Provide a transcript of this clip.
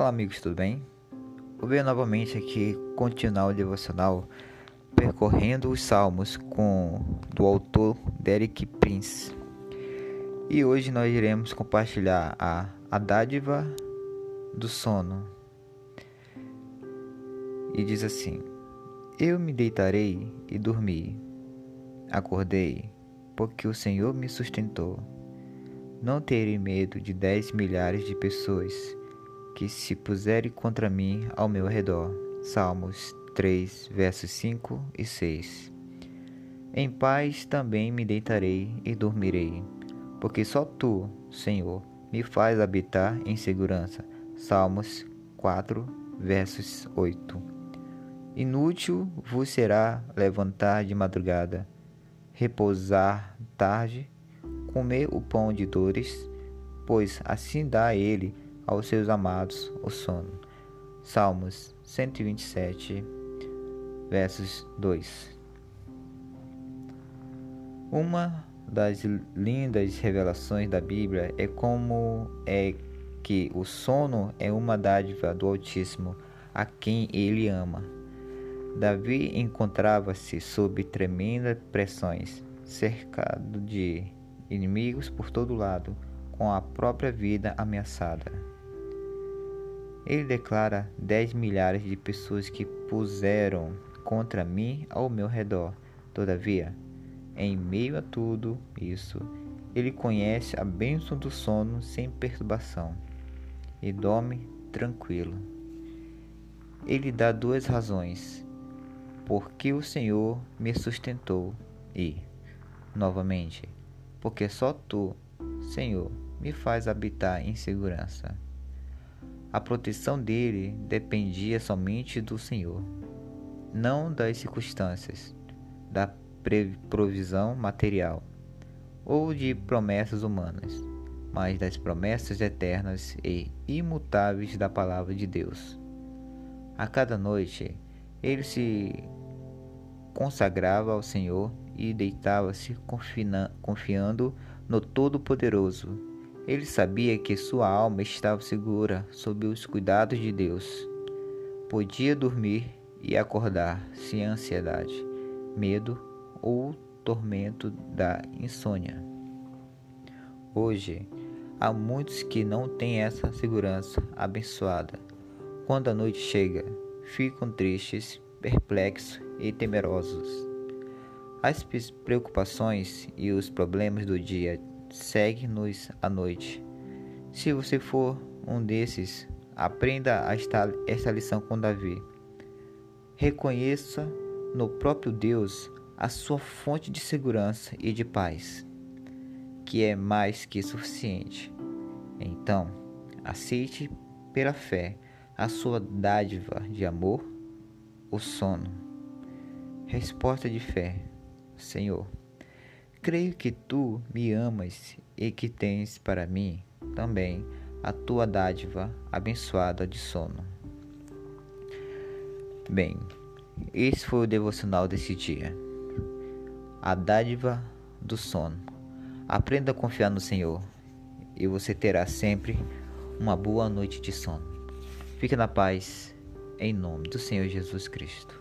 Olá amigos, tudo bem? Vou ver novamente aqui continuar o devocional percorrendo os salmos com do autor Derek Prince. E hoje nós iremos compartilhar a, a dádiva do sono. E diz assim: Eu me deitarei e dormi. Acordei, porque o Senhor me sustentou. Não terei medo de dez milhares de pessoas que se puserem contra mim ao meu redor. Salmos 3, versos 5 e 6. Em paz também me deitarei e dormirei, porque só tu, Senhor, me faz habitar em segurança. Salmos 4, versos 8. Inútil vos será levantar de madrugada, repousar tarde, comer o pão de dores, pois assim dá ele aos seus amados o sono. Salmos 127, versos 2. Uma das lindas revelações da Bíblia é como é que o sono é uma dádiva do Altíssimo a quem ele ama. Davi encontrava-se sob tremendas pressões, cercado de inimigos por todo lado, com a própria vida ameaçada. Ele declara dez milhares de pessoas que puseram contra mim ao meu redor. Todavia, em meio a tudo isso, ele conhece a bênção do sono sem perturbação e dorme tranquilo. Ele dá duas razões: porque o Senhor me sustentou e, novamente, porque só tu, Senhor, me faz habitar em segurança. A proteção dele dependia somente do Senhor, não das circunstâncias, da provisão material ou de promessas humanas, mas das promessas eternas e imutáveis da palavra de Deus. A cada noite, ele se consagrava ao Senhor e deitava-se confiando no Todo-Poderoso ele sabia que sua alma estava segura sob os cuidados de Deus. Podia dormir e acordar sem ansiedade, medo ou tormento da insônia. Hoje, há muitos que não têm essa segurança abençoada. Quando a noite chega, ficam tristes, perplexos e temerosos. As preocupações e os problemas do dia segue-nos à noite. Se você for um desses, aprenda esta, esta lição com Davi. Reconheça no próprio Deus a sua fonte de segurança e de paz, que é mais que suficiente. Então, aceite pela fé a sua dádiva de amor, o sono. Resposta de fé, Senhor. Creio que tu me amas e que tens para mim também a tua dádiva abençoada de sono. Bem, esse foi o devocional desse dia. A dádiva do sono. Aprenda a confiar no Senhor e você terá sempre uma boa noite de sono. Fique na paz, em nome do Senhor Jesus Cristo.